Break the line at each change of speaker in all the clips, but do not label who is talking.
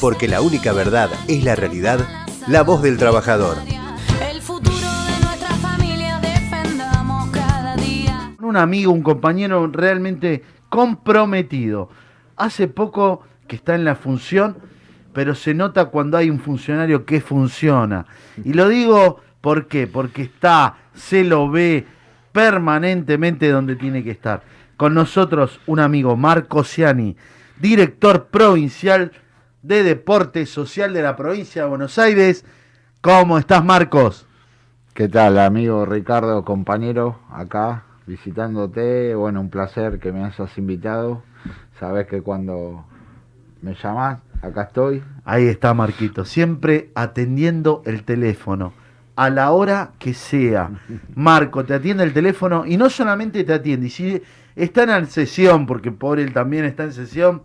Porque la única verdad es la realidad, la voz del trabajador.
El futuro de nuestra familia defendamos cada día.
un amigo, un compañero realmente comprometido. Hace poco que está en la función, pero se nota cuando hay un funcionario que funciona. Y lo digo ¿por qué? Porque está, se lo ve permanentemente donde tiene que estar. Con nosotros un amigo, Marco Ciani, director provincial de Deporte Social de la provincia de Buenos Aires. ¿Cómo estás, Marcos?
¿Qué tal, amigo Ricardo, compañero, acá visitándote? Bueno, un placer que me hayas invitado. Sabes que cuando me llamas, acá estoy.
Ahí está Marquito, siempre atendiendo el teléfono a la hora que sea. Marco te atiende el teléfono y no solamente te atiende, y si está en sesión, porque por él también está en sesión,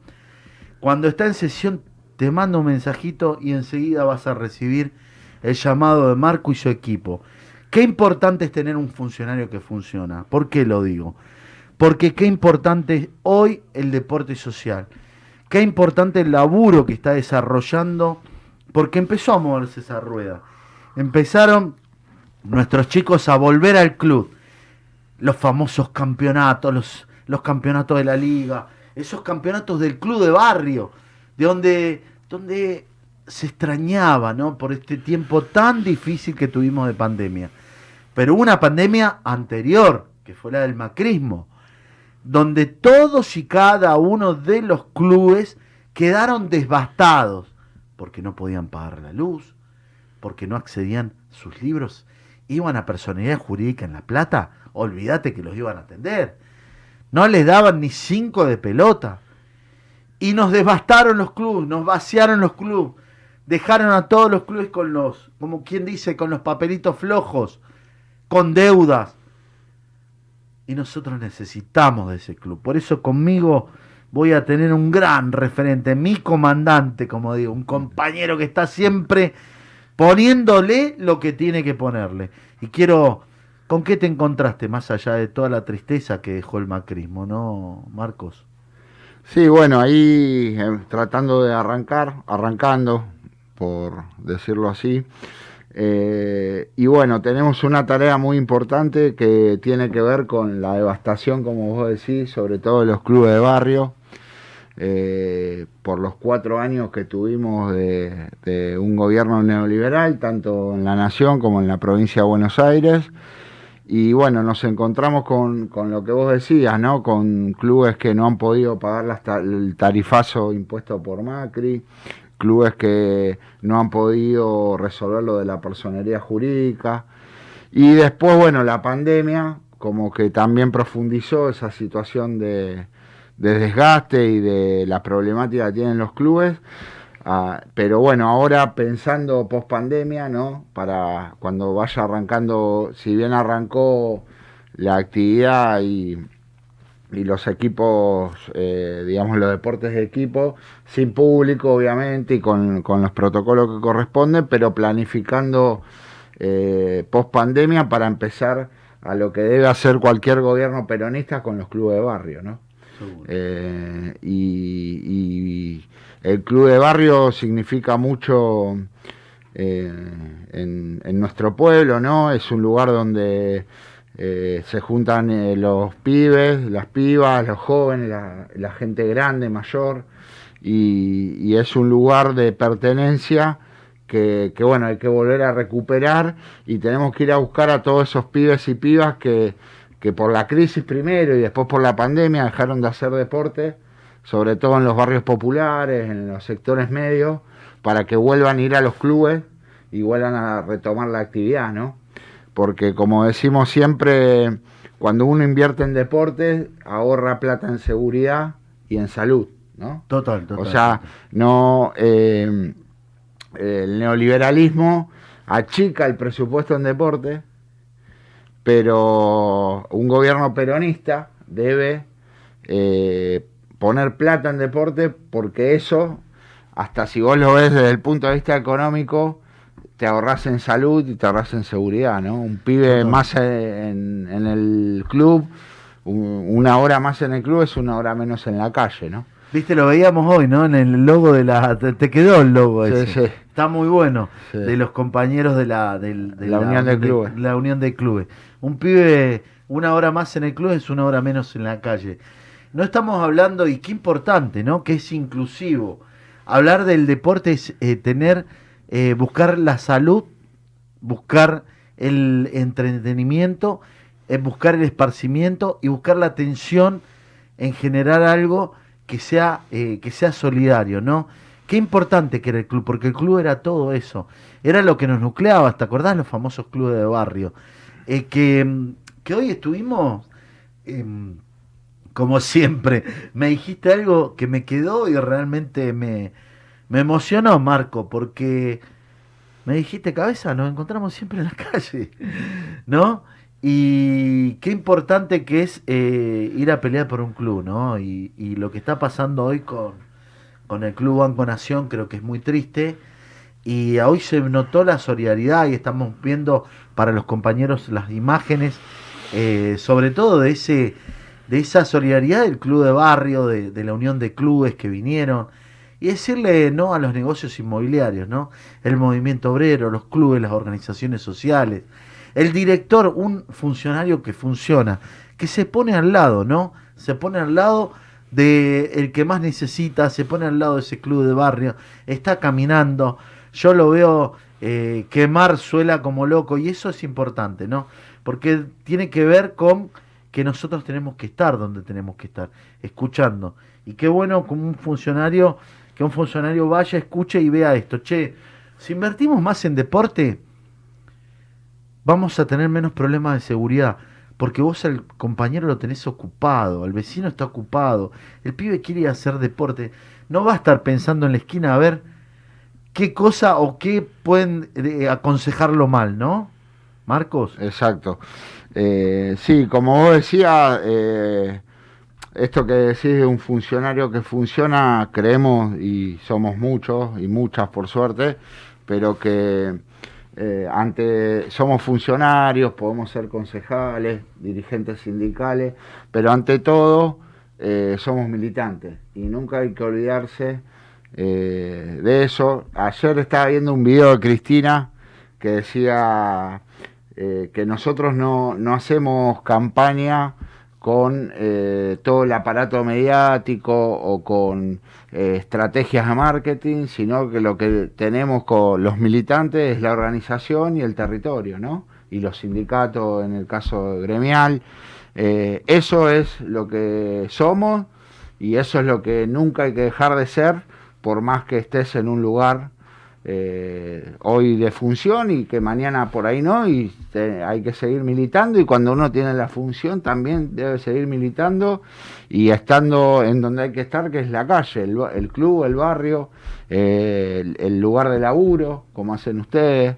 cuando está en sesión te manda un mensajito y enseguida vas a recibir el llamado de Marco y su equipo. Qué importante es tener un funcionario que funciona. ¿Por qué lo digo? Porque qué importante es hoy el deporte social. Qué importante el laburo que está desarrollando, porque empezó a moverse esa rueda. Empezaron nuestros chicos a volver al club. Los famosos campeonatos, los, los campeonatos de la liga, esos campeonatos del club de barrio, de donde, donde se extrañaba, ¿no? Por este tiempo tan difícil que tuvimos de pandemia. Pero una pandemia anterior, que fue la del macrismo, donde todos y cada uno de los clubes quedaron devastados, porque no podían pagar la luz, porque no accedían sus libros, iban a personalidad jurídica en La Plata, olvídate que los iban a atender. No les daban ni cinco de pelota. Y nos devastaron los clubes, nos vaciaron los clubes, dejaron a todos los clubes con los, como quien dice, con los papelitos flojos, con deudas. Y nosotros necesitamos de ese club. Por eso conmigo voy a tener un gran referente, mi comandante, como digo, un compañero que está siempre poniéndole lo que tiene que ponerle. Y quiero, ¿con qué te encontraste más allá de toda la tristeza que dejó el macrismo, no, Marcos?
Sí, bueno, ahí eh, tratando de arrancar, arrancando, por decirlo así. Eh, y bueno, tenemos una tarea muy importante que tiene que ver con la devastación, como vos decís, sobre todo de los clubes de barrio. Eh, por los cuatro años que tuvimos de, de, un gobierno neoliberal, tanto en la nación como en la provincia de Buenos Aires. Y bueno, nos encontramos con, con lo que vos decías, ¿no? Con clubes que no han podido pagar las el tarifazo impuesto por Macri, clubes que no han podido resolver lo de la personería jurídica. Y después, bueno, la pandemia como que también profundizó esa situación de, de desgaste y de la problemática que tienen los clubes. Uh, pero bueno, ahora pensando post pandemia, ¿no? Para cuando vaya arrancando, si bien arrancó la actividad y, y los equipos, eh, digamos, los deportes de equipo, sin público, obviamente, y con, con los protocolos que corresponden, pero planificando eh, post pandemia para empezar a lo que debe hacer cualquier gobierno peronista con los clubes de barrio, ¿no? Eh, y, el club de barrio significa mucho eh, en, en, nuestro pueblo, ¿no? Es un lugar donde eh, se juntan los pibes, las pibas, los jóvenes, la, gente grande, mayor, y, y, es un lugar de pertenencia. Que, que bueno, hay que volver a recuperar y tenemos que ir a buscar a todos esos pibes y pibas que, que por la crisis primero y después por la pandemia dejaron de hacer deporte, sobre todo en los barrios populares, en los sectores medios, para que vuelvan a ir a los clubes y vuelvan a retomar la actividad, ¿no? Porque como decimos siempre, cuando uno invierte en deportes, ahorra plata en seguridad y en salud, ¿no?
Total, total.
O sea, no eh, el neoliberalismo achica el presupuesto en deporte, pero un gobierno peronista debe eh, poner plata en deporte porque eso, hasta si vos lo ves desde el punto de vista económico, te ahorras en salud y te ahorras en seguridad, ¿no? Un pibe no. más en, en, el club, una hora más en el club es una hora menos en la calle, ¿no?
Viste, lo veíamos hoy, ¿no? En el logo de la... Te, te quedó el logo
Sí,
ese.
sí.
Está muy bueno.
Sí.
De los compañeros de la... de
La Unión de Clubes.
La Unión de Clubes. Un pibe, una hora más en el club es una hora menos en la calle. No estamos hablando, y qué importante, ¿no? Que es inclusivo. Hablar del deporte es eh, tener, eh, buscar la salud, buscar el entretenimiento, es buscar el esparcimiento y buscar la atención en generar algo que sea, eh, que sea solidario, ¿no? Qué importante que era el club, porque el club era todo eso. Era lo que nos nucleaba, ¿te acordás? Los famosos clubes de barrio. Eh, que, que hoy estuvimos, em, como siempre, me dijiste algo que me quedó y realmente me, me emocionó, Marco, porque me dijiste, cabeza, nos encontramos siempre en la calle, ¿no? Y qué importante que es eh, ir a pelear por un club, ¿no? Y, y lo que está pasando hoy con, con el Club Banco Nación creo que es muy triste. Y hoy se notó la solidaridad y estamos viendo para los compañeros las imágenes, eh, sobre todo de ese de esa solidaridad del club de barrio, de, de la unión de clubes que vinieron, y decirle no a los negocios inmobiliarios, ¿no? El movimiento obrero, los clubes, las organizaciones sociales, el director, un funcionario que funciona, que se pone al lado, ¿no? Se pone al lado de el que más necesita, se pone al lado de ese club de barrio, está caminando, yo lo veo eh, quemar suela como loco y eso es importante, ¿no? Porque tiene que ver con que nosotros tenemos que estar donde tenemos que estar, escuchando. Y qué bueno como un funcionario, que un funcionario vaya, escuche y vea esto. Che, si invertimos más en deporte, vamos a tener menos problemas de seguridad. Porque vos al compañero lo tenés ocupado, al vecino está ocupado, el pibe quiere hacer deporte. No va a estar pensando en la esquina a ver qué cosa o qué pueden eh, aconsejarlo mal, ¿no? Marcos.
Exacto. Eh, sí, como vos decías, eh, esto que decís de un funcionario que funciona, creemos y somos muchos y muchas por suerte, pero que eh, ante somos funcionarios, podemos ser concejales, dirigentes sindicales, pero ante todo eh, somos militantes y nunca hay que olvidarse eh, de eso. Ayer estaba viendo un video de Cristina que decía que nosotros no, no hacemos campaña con eh, todo el aparato mediático o con eh, estrategias de marketing, sino que lo que tenemos con los militantes es la organización y el territorio, ¿no? Y los sindicatos en el caso gremial. Eh, eso es lo que somos y eso es lo que nunca hay que dejar de ser, por más que estés en un lugar eh, hoy de función y que mañana por ahí no, y te- hay que seguir militando y cuando uno tiene la función también debe seguir militando y estando en donde hay que estar, que es la calle, el, club, el barrio, eh, el, el lugar de laburo, como hacen ustedes.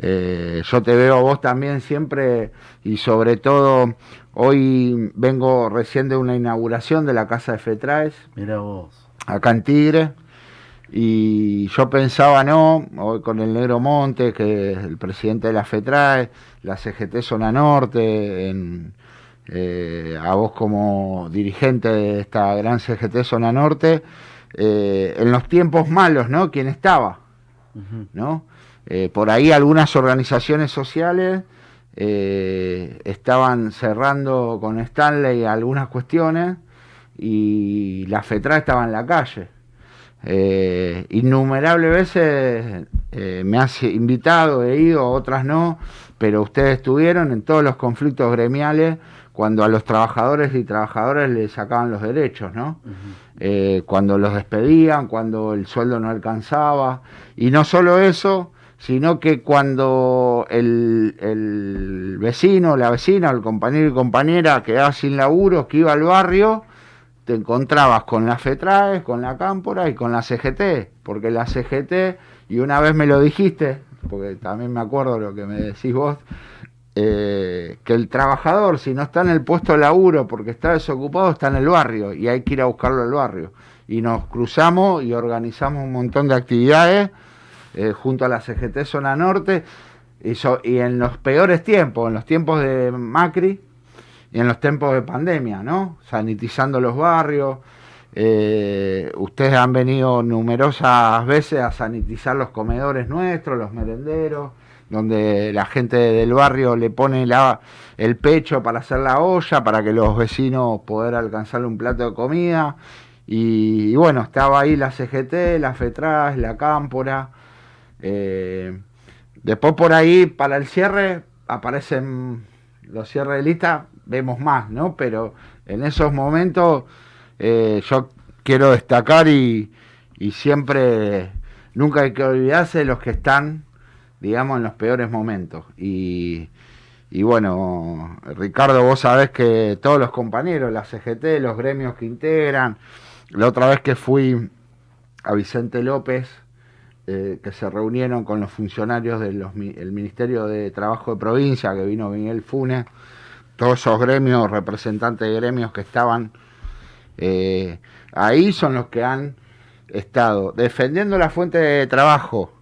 Eh, yo te veo a vos también siempre y sobre todo hoy vengo recién de una inauguración de la casa de Fetraes
Mira vos.
acá en Tigre. Y yo pensaba, no, hoy con el Negro Monte, que es el presidente de la FETRAE, la CGT Zona Norte, en, eh, a vos como dirigente de esta gran CGT Zona Norte, eh, en los tiempos malos, ¿no? ¿Quién estaba? ¿no? Eh, por ahí algunas organizaciones sociales estaban cerrando con Stanley algunas cuestiones y la FETRA estaba en la calle. Eh, innumerables veces eh, me has invitado, he ido, otras no, pero ustedes estuvieron en todos los conflictos gremiales cuando a los trabajadores y trabajadoras les sacaban los derechos, ¿no? Eh, cuando los despedían, cuando el sueldo no alcanzaba. Y no solo eso, sino que cuando el, el vecino, la vecina, el compañero y compañera quedaba sin laburo, que iba al barrio, te encontrabas con la FETRAES, con la Cámpora y con la CGT, porque la CGT, y una vez me lo dijiste, porque también me acuerdo lo que me decís vos, eh, que el trabajador, si no está en el puesto de laburo porque está desocupado, está en el barrio y hay que ir a buscarlo al barrio. Y nos cruzamos y organizamos un montón de actividades eh, junto a la CGT Zona Norte y, en los peores tiempos, en los tiempos de Macri y en los tiempos de pandemia, ¿no? Sanitizando los barrios, Eh, ustedes han venido numerosas veces a sanitizar los comedores nuestros, los merenderos, donde la gente del barrio le pone el pecho para hacer la olla, para que los vecinos puedan alcanzar un plato de comida. Y, y bueno, estaba ahí la CGT, la FETRAS, la Cámpora. Eh, después por ahí, para el cierre, aparecen los cierres de lista, vemos más, ¿no? Pero en esos momentos eh, yo quiero destacar y, y siempre, nunca hay que olvidarse de los que están, digamos, en los peores momentos. Y, y bueno, Ricardo, vos sabés que todos los compañeros, la CGT, los gremios que integran, la otra vez que fui a Vicente López, eh, que se reunieron con los funcionarios del Ministerio de Trabajo de Provincia, que vino Miguel Funes, todos esos gremios, representantes de gremios que estaban eh, ahí son los que han estado defendiendo la fuente de trabajo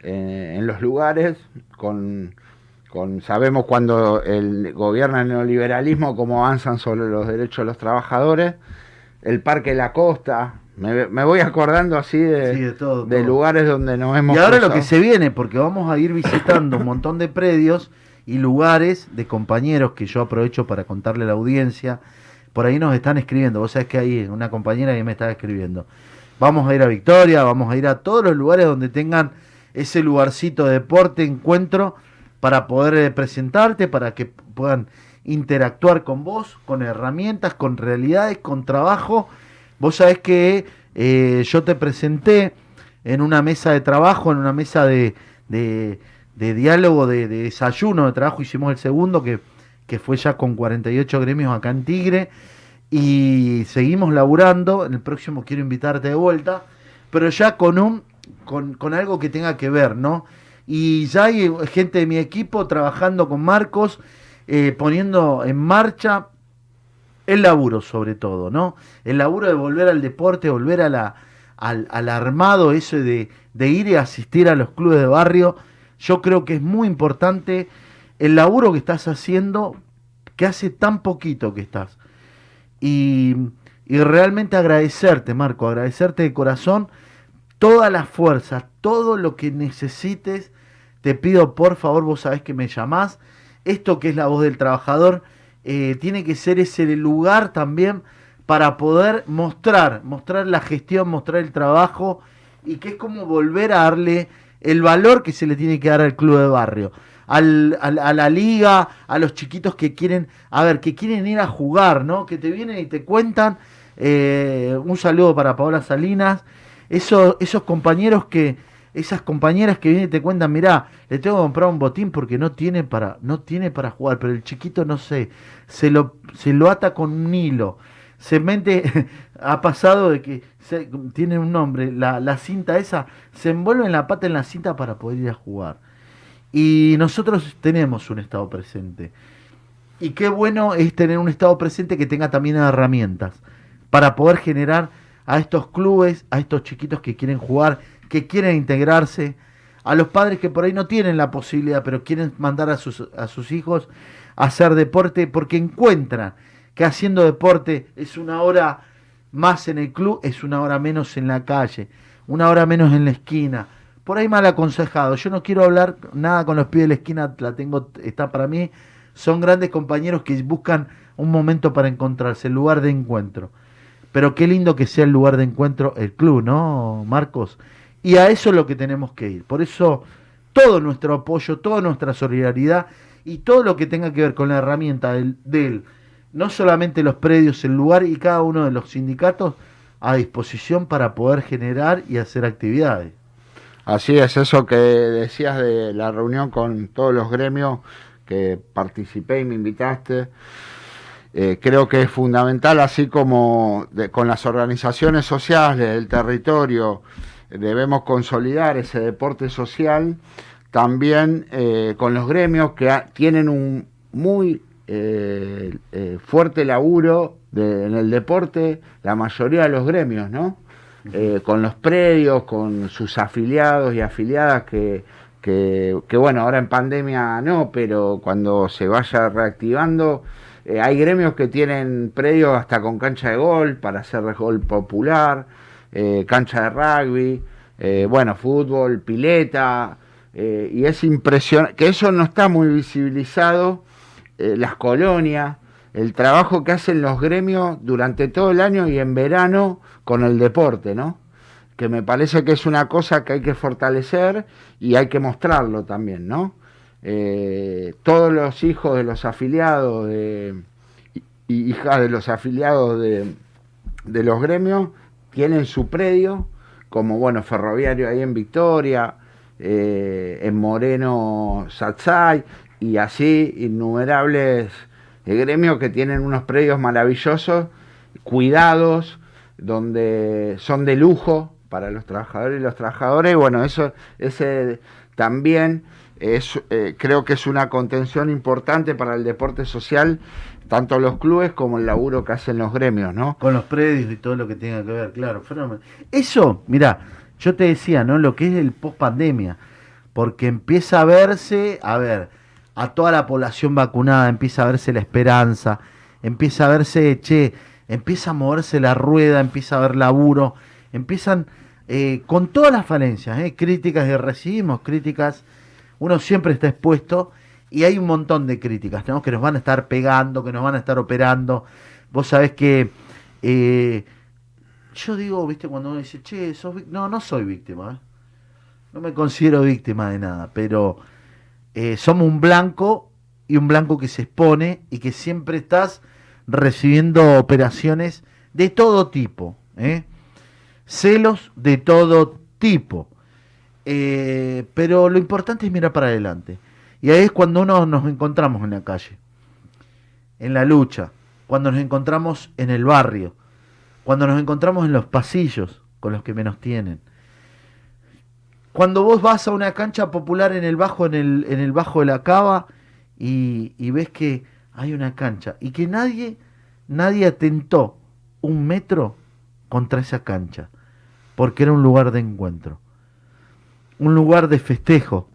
eh, en los lugares con, con sabemos cuando el gobierna el neoliberalismo cómo avanzan sobre los derechos de los trabajadores el parque la costa me, me voy acordando así de,
Sí, de todo,
de
todo.
lugares donde nos hemos
Y ahora lo que se viene, porque vamos a ir visitando un montón de predios y lugares de compañeros que yo aprovecho para contarle a la audiencia. Por ahí nos están escribiendo. Vos sabés que hay una compañera que me está escribiendo. Vamos a ir a Victoria, vamos a ir a todos los lugares donde tengan ese lugarcito de deporte, encuentro, para poder eh, presentarte, para que puedan interactuar con vos, con herramientas, con realidades, con trabajo. Vos sabés que eh, yo te presenté en una mesa de trabajo, en una mesa de, de- de diálogo, de, de desayuno de trabajo, hicimos el segundo, que, que fue ya con 48 gremios acá en Tigre, y seguimos laburando, en el próximo quiero invitarte de vuelta, pero ya con, un, con, con algo que tenga que ver, ¿no? Y ya hay gente de mi equipo trabajando con Marcos, eh, poniendo en marcha el laburo sobre todo, ¿no? El laburo de volver al deporte, volver a al, al armado, eso de, de ir y asistir a los clubes de barrio, yo creo que es muy importante el laburo que estás haciendo, que hace tan poquito que estás. Y, realmente agradecerte, Marco, agradecerte de corazón toda la fuerza, todo lo que necesites. Te pido, por favor, vos sabés que me llamás. Esto que es la voz del trabajador, eh, tiene que ser ese lugar también para poder mostrar, mostrar la gestión, mostrar el trabajo y que es como volver a darle el valor que se le tiene que dar al club de barrio, al, al- a la liga, a los chiquitos que quieren, a ver, que quieren ir a jugar, ¿no? Que te vienen y te cuentan. eh, un saludo para Paola Salinas, esos, esos compañeros que, esas compañeras que vienen y te cuentan, mirá, le tengo que comprar un botín porque no tiene para, no tiene para jugar, pero el chiquito no sé, se lo, se lo ata con un hilo. Se mete, ha pasado de que tiene un nombre, la, la cinta esa, se envuelve en la pata en la cinta para poder ir a jugar. Y nosotros tenemos un estado presente. Y qué bueno es tener un estado presente que tenga también herramientas para poder generar a estos clubes, a estos chiquitos que quieren jugar, que quieren integrarse, a los padres que por ahí no tienen la posibilidad, pero quieren mandar a sus, a sus hijos a hacer deporte porque encuentran que haciendo deporte es una hora más en el club, es una hora menos en la calle, una hora menos en la esquina. Por ahí mal aconsejado. Yo no quiero hablar nada con los pies de la esquina, la tengo, está para mí. Son grandes compañeros que buscan un momento para encontrarse, el lugar de encuentro. Pero qué lindo que sea el lugar de encuentro el club, ¿no, Marcos? Y a eso es lo que tenemos que ir. Por eso todo nuestro apoyo, toda nuestra solidaridad y todo lo que tenga que ver con la herramienta del, del no solamente los predios, el lugar y cada uno de los sindicatos a disposición para poder generar y hacer actividades.
Así es, eso que decías de la reunión con todos los gremios que participé y me invitaste, eh, creo que es fundamental, así como con las organizaciones sociales del territorio, debemos consolidar ese deporte social, también eh, con los gremios que tienen un muy eh, eh, fuerte laburo de- en el deporte, la mayoría de los gremios, ¿no? Eh, con los predios, con sus afiliados y afiliadas que, que, que, bueno, ahora en pandemia no, pero cuando se vaya reactivando, Eh, hay gremios que tienen predios hasta con cancha de gol para hacer gol popular, cancha de rugby, bueno, fútbol, pileta, y es impresionante, que eso no está muy visibilizado, eh, las colonias, el trabajo que hacen los gremios durante todo el año y en verano con el deporte, ¿no? Que me parece que es una cosa que hay que fortalecer y hay que mostrarlo también, ¿no? Eh, todos los hijos de los afiliados de, y hijas de los afiliados de, de los gremios tienen su predio, como bueno, ferroviario ahí en Victoria, eh, en Moreno Satsai, y así innumerables gremios que tienen unos predios maravillosos, cuidados, donde son de lujo para los trabajadores y los trabajadores. Bueno, eso ese también es, eh, creo que es una contención importante para el deporte social, tanto los clubes como el laburo que hacen los gremios, ¿no?
Con los predios y todo lo que tenga que ver, claro. Eso, mira, yo te decía, ¿no? Lo que es el post pandemia, porque empieza a verse, a ver, a toda la población vacunada, empieza a verse la esperanza, empieza a verse, che, empieza a moverse la rueda, empieza a haber laburo, empiezan eh, con todas las falencias, ¿eh? críticas que recibimos, críticas, uno siempre está expuesto y hay un montón de críticas, ¿no? Que nos van a estar pegando, que nos van a estar operando. Vos sabés que eh, yo digo, viste, cuando uno dice, che, sos víc-". no, no soy víctima, no me considero víctima de nada, pero eh, somos un blanco y un blanco que se expone y que siempre estás recibiendo operaciones de todo tipo, ¿eh? celos de todo tipo. Eh, pero lo importante es mirar para adelante. Y ahí es cuando uno nos encontramos en la calle, en la lucha, cuando nos encontramos en el barrio, cuando nos encontramos en los pasillos con los que menos tienen. Cuando vos vas a una cancha popular en el bajo, en el, en el bajo de la cava, y, ves que hay una cancha y que nadie, nadie atentó un metro contra esa cancha, porque era un lugar de encuentro, un lugar de festejo,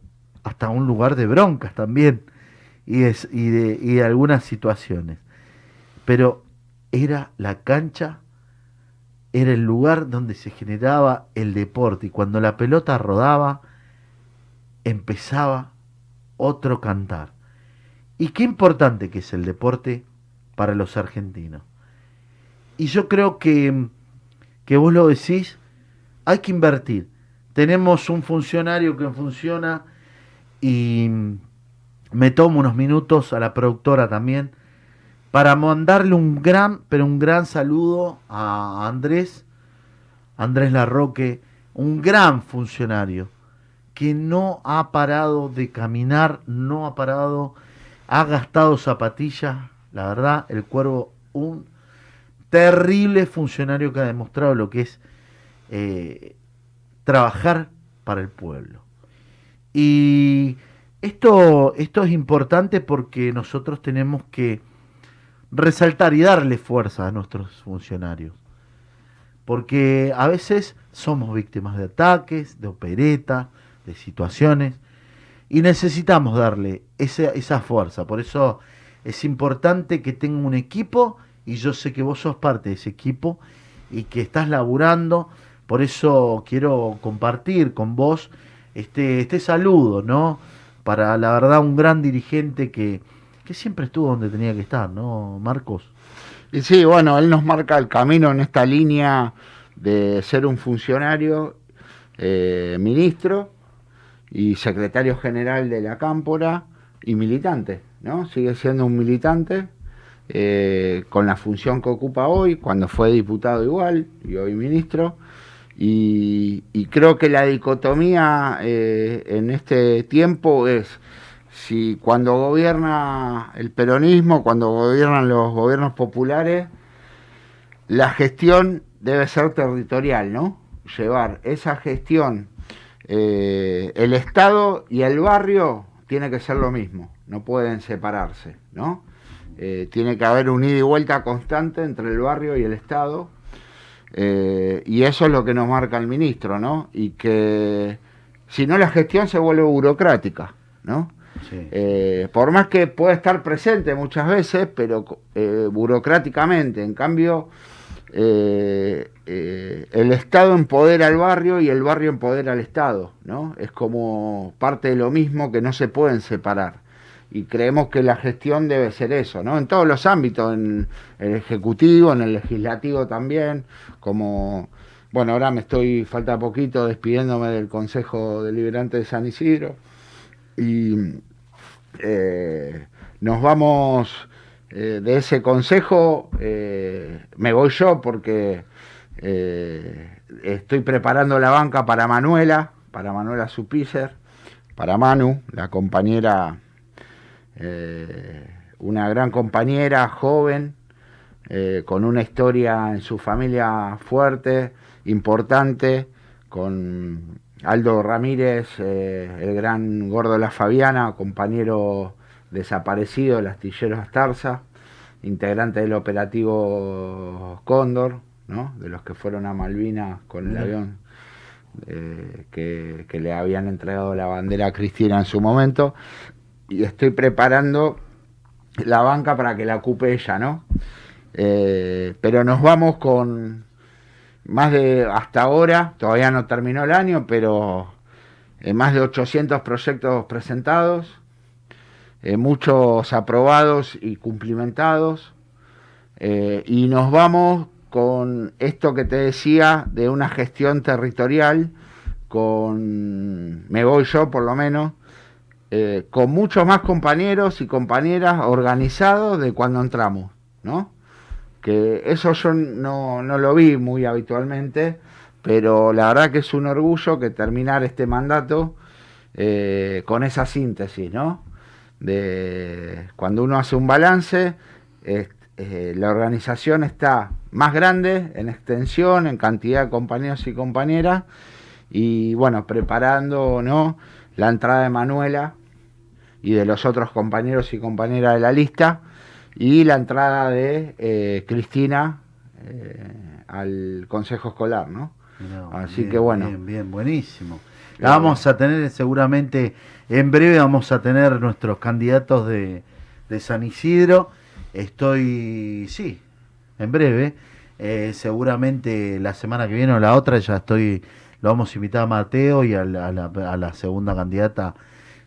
hasta un lugar de broncas también, y, es- y de, y de algunas situaciones. Pero era la cancha, era el lugar donde se generaba el deporte, y cuando la pelota rodaba, empezaba otro cantar. Y qué importante que es el deporte para los argentinos. Y yo creo que, que vos lo decís, hay que invertir. Tenemos un funcionario que funciona y me tomo unos minutos a la productora también para mandarle un gran, pero un gran saludo a Andrés, Andrés Larroque, un gran funcionario que no ha parado de caminar, no ha parado, ha gastado zapatillas, la verdad, el cuervo, un terrible funcionario que ha demostrado lo que es eh, trabajar para el pueblo. Y esto, esto es importante porque nosotros tenemos que resaltar y darle fuerza a nuestros funcionarios. Porque a veces somos víctimas de ataques, de operetas, de situaciones, y necesitamos darle esa, esa fuerza. Por eso es importante que tenga un equipo, y yo sé que vos sos parte de ese equipo, y que estás laburando. Por eso quiero compartir con vos este, este saludo, ¿no? Para la verdad un gran dirigente que, que siempre estuvo donde tenía que estar, ¿no, Marcos?
Y sí, bueno, él nos marca el camino en esta línea de ser un funcionario, eh, ministro y secretario general de la Cámpora y militante, ¿no? Sigue siendo un militante eh, con la función que ocupa hoy, cuando fue diputado igual y hoy ministro. Y, creo que la dicotomía eh, en este tiempo es si cuando gobierna el peronismo, cuando gobiernan los gobiernos populares, la gestión debe ser territorial, ¿no? Llevar esa gestión, eh, el Estado y el barrio tiene que ser lo mismo, no pueden separarse, ¿no? Eh, tiene que haber un ida y vuelta constante entre el barrio y el Estado, eh, y eso es lo que nos marca el ministro, ¿no? Y que si no la gestión se vuelve burocrática, ¿no? Eh, por más que pueda estar presente muchas veces, pero eh, burocráticamente, en cambio, eh, el Estado empodera al barrio y el barrio empodera al Estado, ¿no? Es como parte de lo mismo que no se pueden separar. Y creemos que la gestión debe ser eso, ¿no? En todos los ámbitos, en el ejecutivo, en el legislativo también, como, bueno, ahora me estoy, falta poquito, despidiéndome del Consejo Deliberante de San Isidro y eh, nos vamos eh, de ese consejo, eh, me voy yo porque estoy preparando la banca para Manuela, para Manuela Supicer, para Manu, la compañera, una gran compañera, joven, con una historia en su familia fuerte, importante, con Aldo Ramírez, eh, el gran gordo de la Fabiana, compañero desaparecido del astillero Astarza, integrante del operativo Cóndor, ¿no? de los que fueron a Malvinas con el avión eh, que, que le habían entregado la bandera a Cristina en su momento. Y estoy preparando la banca para que la ocupe ella, ¿no? Eh, pero nos vamos con más de, hasta ahora, todavía no terminó el año, pero eh, más de 800 proyectos presentados, eh, muchos aprobados y cumplimentados, eh, y nos vamos con esto que te decía de una gestión territorial, con, me voy yo por lo menos, con muchos más compañeros y compañeras organizados de cuando entramos, ¿no? Que eso yo no, no lo vi muy habitualmente, pero la verdad que es un orgullo que terminar este mandato eh, con esa síntesis, ¿no? De cuando uno hace un balance, eh, la organización está más grande en extensión, en cantidad de compañeros y compañeras, y bueno, preparando ¿no? la entrada de Manuela y de los otros compañeros y compañeras de la lista, y la entrada de eh, Cristina eh, al Consejo Escolar, ¿no?
Mirá,
Así
bien,
que bueno.
Bien, bien, buenísimo. La vamos a tener seguramente, en breve vamos a tener nuestros candidatos de, de San Isidro. Estoy, sí, en breve. eh, seguramente la semana que viene o la otra ya estoy, lo vamos a invitar a Mateo y a la, a la- a la segunda candidata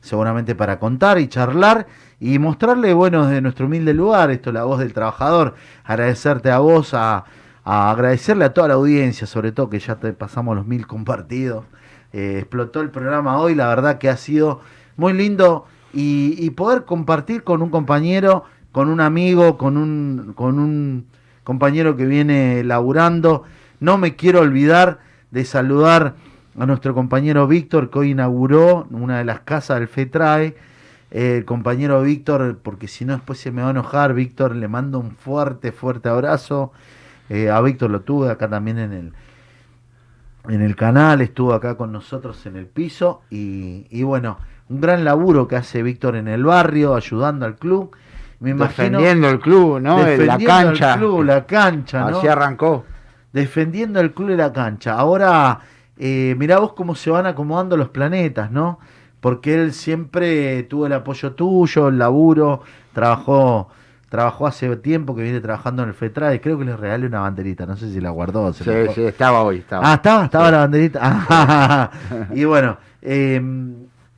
seguramente para contar y charlar y mostrarle, bueno, desde nuestro humilde lugar, esto, la voz del trabajador, agradecerte a vos, a, agradecerle a toda la audiencia, sobre todo que ya te pasamos los mil compartidos. Eh, explotó el programa hoy, la verdad que ha sido muy lindo y, y poder compartir con un compañero, con un amigo, con un, con un compañero que viene laburando. No me quiero olvidar de saludar a nuestro compañero Víctor, que hoy inauguró una de las casas del FETRAE. Eh, el compañero Víctor, porque si no después se me va a enojar, Víctor, le mando un fuerte, fuerte abrazo. Eh, a Víctor lo tuve acá también en el, en el canal, estuvo acá con nosotros en el piso y, y bueno, un gran laburo que hace Víctor en el barrio, ayudando al club. Me imagino
Defendiendo el club, ¿no? la cancha.
el club, la cancha, ¿no?
Así arrancó.
defendiendo el club y la cancha. Ahora, eh, mirá vos cómo se van acomodando los planetas, ¿no? Porque él siempre tuvo el apoyo tuyo, el laburo, trabajó trabajó hace tiempo que viene trabajando en el FETRAE, creo que le regalé una banderita, no sé si la guardó. se
Sí,
la-
sí, estaba hoy. Estaba.
Ah, estaba, estaba la banderita. Ah, y bueno, eh,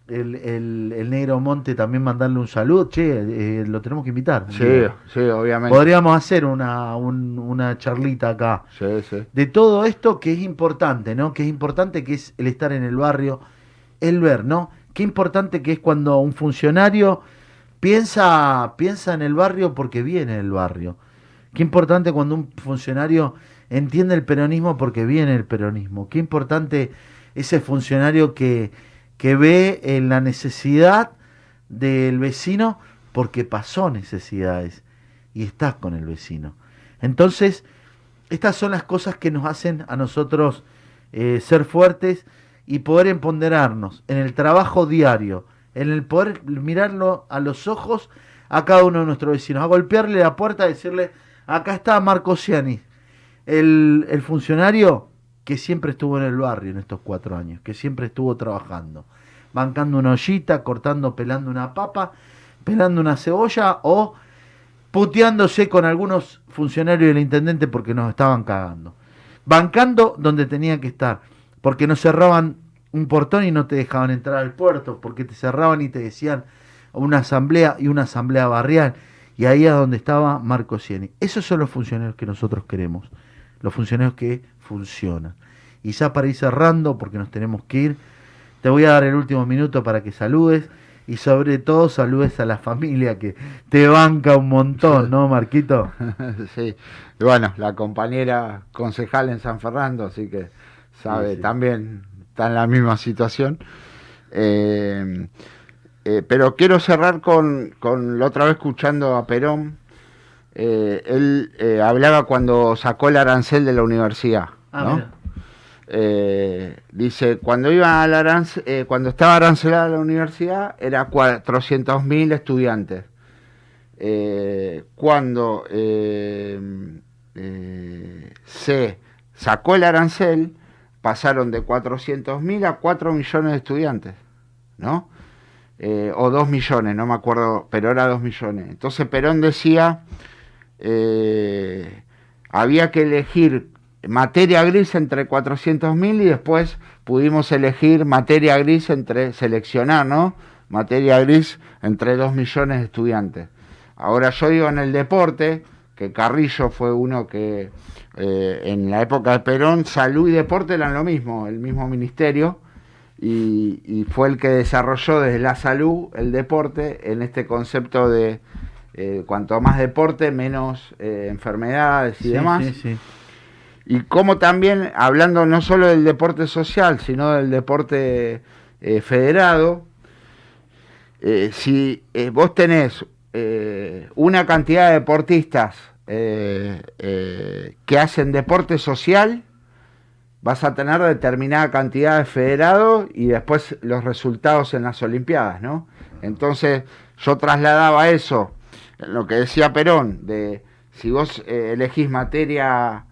el, el- el negro Monte también mandarle un saludo. Che, eh, lo tenemos que invitar.
sí, sí, obviamente.
Podríamos hacer una, un- una charlita acá
Sí, sí.
de todo esto que es importante, ¿no? Que es importante que es el estar en el barrio, el ver, ¿no? Qué importante que es cuando un funcionario piensa, piensa en el barrio porque viene del barrio. Qué importante cuando un funcionario entiende el peronismo porque viene el peronismo. Qué importante ese funcionario que, que ve en la necesidad del vecino porque pasó necesidades y estás con el vecino. Entonces, estas son las cosas que nos hacen a nosotros eh, ser fuertes y poder empoderarnos en el trabajo diario, en el poder mirarlo a los ojos a cada uno de nuestros vecinos, a golpearle la puerta y decirle, acá está Marco Ciani, el, el funcionario que siempre estuvo en el barrio en estos cuatro años, que siempre estuvo trabajando. bancando una ollita, cortando, pelando una papa, pelando una cebolla o puteándose con algunos funcionarios del intendente porque nos estaban cagando. Bancando donde tenía que estar, porque nos cerraban un portón y no te dejaban entrar al puerto, porque te cerraban y te decían una asamblea y una asamblea barrial. Y ahí es donde estaba Marco Cieni. Esos son los funcionarios que nosotros queremos, los funcionarios que funcionan. Y ya para ir cerrando, porque nos tenemos que ir, te voy a dar el último minuto para que saludes y sobre todo saludes a la familia que te banca un montón, ¿no, Marquito?
sí, y bueno, la compañera concejal en San Fernando, así que sabe,
Sí, sí.
también está en la misma situación. Eh, eh, pero quiero cerrar con, con la otra vez escuchando a Perón. Eh, él hablaba cuando sacó el arancel de la universidad.
Ah,
¿no?
mira.
Eh, dice, cuando iba al arance- eh, cuando estaba arancelada la universidad, era 400.000 estudiantes. Eh, cuando se sacó el arancel, pasaron de 400.000 a 4 millones de estudiantes, ¿no? O 2 millones, no me acuerdo, pero era 2 millones. Entonces Perón decía, había que elegir materia gris entre 400.000 y después pudimos elegir materia gris entre, seleccionar, ¿no? Materia gris entre 2 millones de estudiantes. Ahora yo digo en el deporte, que Carrillo fue uno que eh, en la época de Perón, salud y deporte eran lo mismo, el mismo ministerio, y, y fue el que desarrolló desde la salud el deporte en este concepto de eh, cuanto más deporte, menos eh, enfermedades y
Sí,
demás.
sí, sí.
Y como también, hablando no solo del deporte social, sino del deporte eh, federado, eh, si eh, vos tenés una cantidad de deportistas que hacen deporte social, vas a tener determinada cantidad de federados y después los resultados en las Olimpiadas, ¿no? Entonces yo trasladaba eso, lo que decía Perón, de si vos elegís materia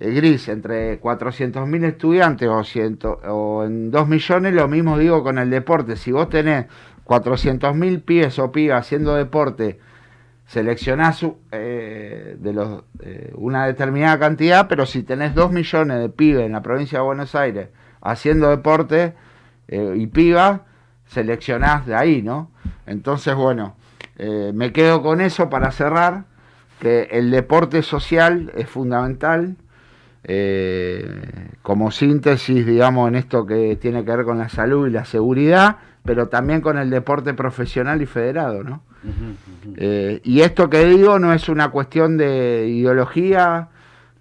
gris entre 400.000 estudiantes o, en 2 millones, lo mismo digo con el deporte. Si vos tenés 400.000 pibes o pibas haciendo deporte, seleccionás eh, de los, eh, una determinada cantidad, pero si tenés 2 millones de pibes en la provincia de Buenos Aires haciendo deporte eh, y piba, seleccionás de ahí, ¿no? Entonces, bueno, eh, me quedo con eso para cerrar, que el deporte social es fundamental eh, como síntesis, digamos, en esto que tiene que ver con la salud y la seguridad, pero también con el deporte profesional y federado, ¿no? Eh, y esto que digo no es una cuestión de ideología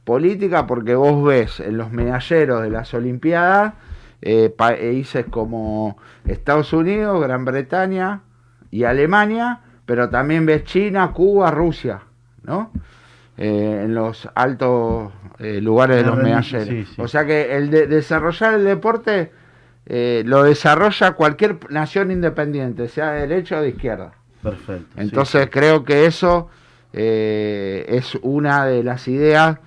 política, porque vos ves en los medalleros de las Olimpiadas eh, países como Estados Unidos, Gran Bretaña y Alemania, pero también ves China, Cuba, Rusia, ¿no? Eh, en los altos eh, lugares de los medalleros.
sí, sí.
O sea que el de desarrollar el deporte eh, lo desarrolla cualquier nación independiente, sea de derecha o de izquierda.
Perfecto. sí.
Entonces creo que eso es una de las ideas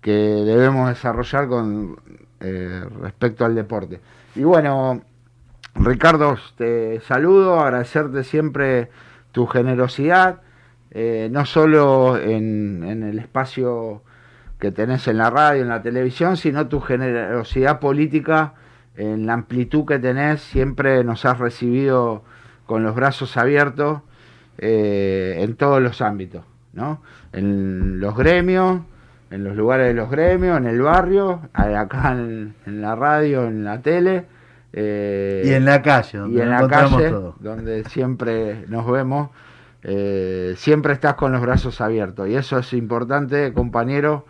que debemos desarrollar con eh, respecto al deporte. Y bueno, Ricardo, te saludo, agradecerte siempre tu generosidad, eh, no solo en, en el espacio que tenés en la radio, en la televisión, sino tu generosidad política en la amplitud que tenés, siempre nos has recibido con los brazos abiertos eh, en todos los ámbitos, ¿no? En los gremios, en los lugares de los gremios, en el barrio, acá en, en la radio, en la tele. eh,
Y en la calle, donde
y en la calle, donde siempre nos vemos, eh, siempre estás con los brazos abiertos. Y eso es importante, compañero.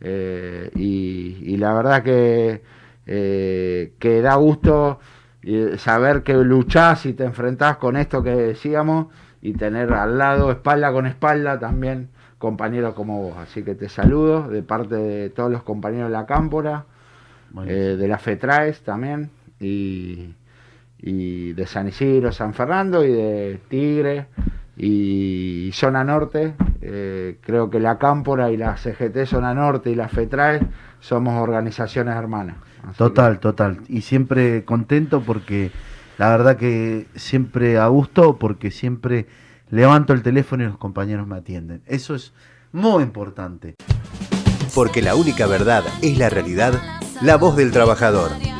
eh, y, y la verdad que, eh, que da gusto saber que luchás y te enfrentás con esto que decíamos y tener al lado, espalda con espalda, también compañeros como vos. Así que te saludo de parte de todos los compañeros de la Cámpora, de la FETRAES también, y, y de San Isidro, San Fernando, y de Tigre, y Zona Norte. Eh, creo que la Cámpora y la CGT Zona Norte y la FETRAES somos organizaciones hermanas. Así
Total, total. Y siempre contento porque la verdad que siempre a gusto porque siempre levanto el teléfono y los compañeros me atienden. Eso es muy importante.
Porque la única verdad es la realidad, la voz del trabajador.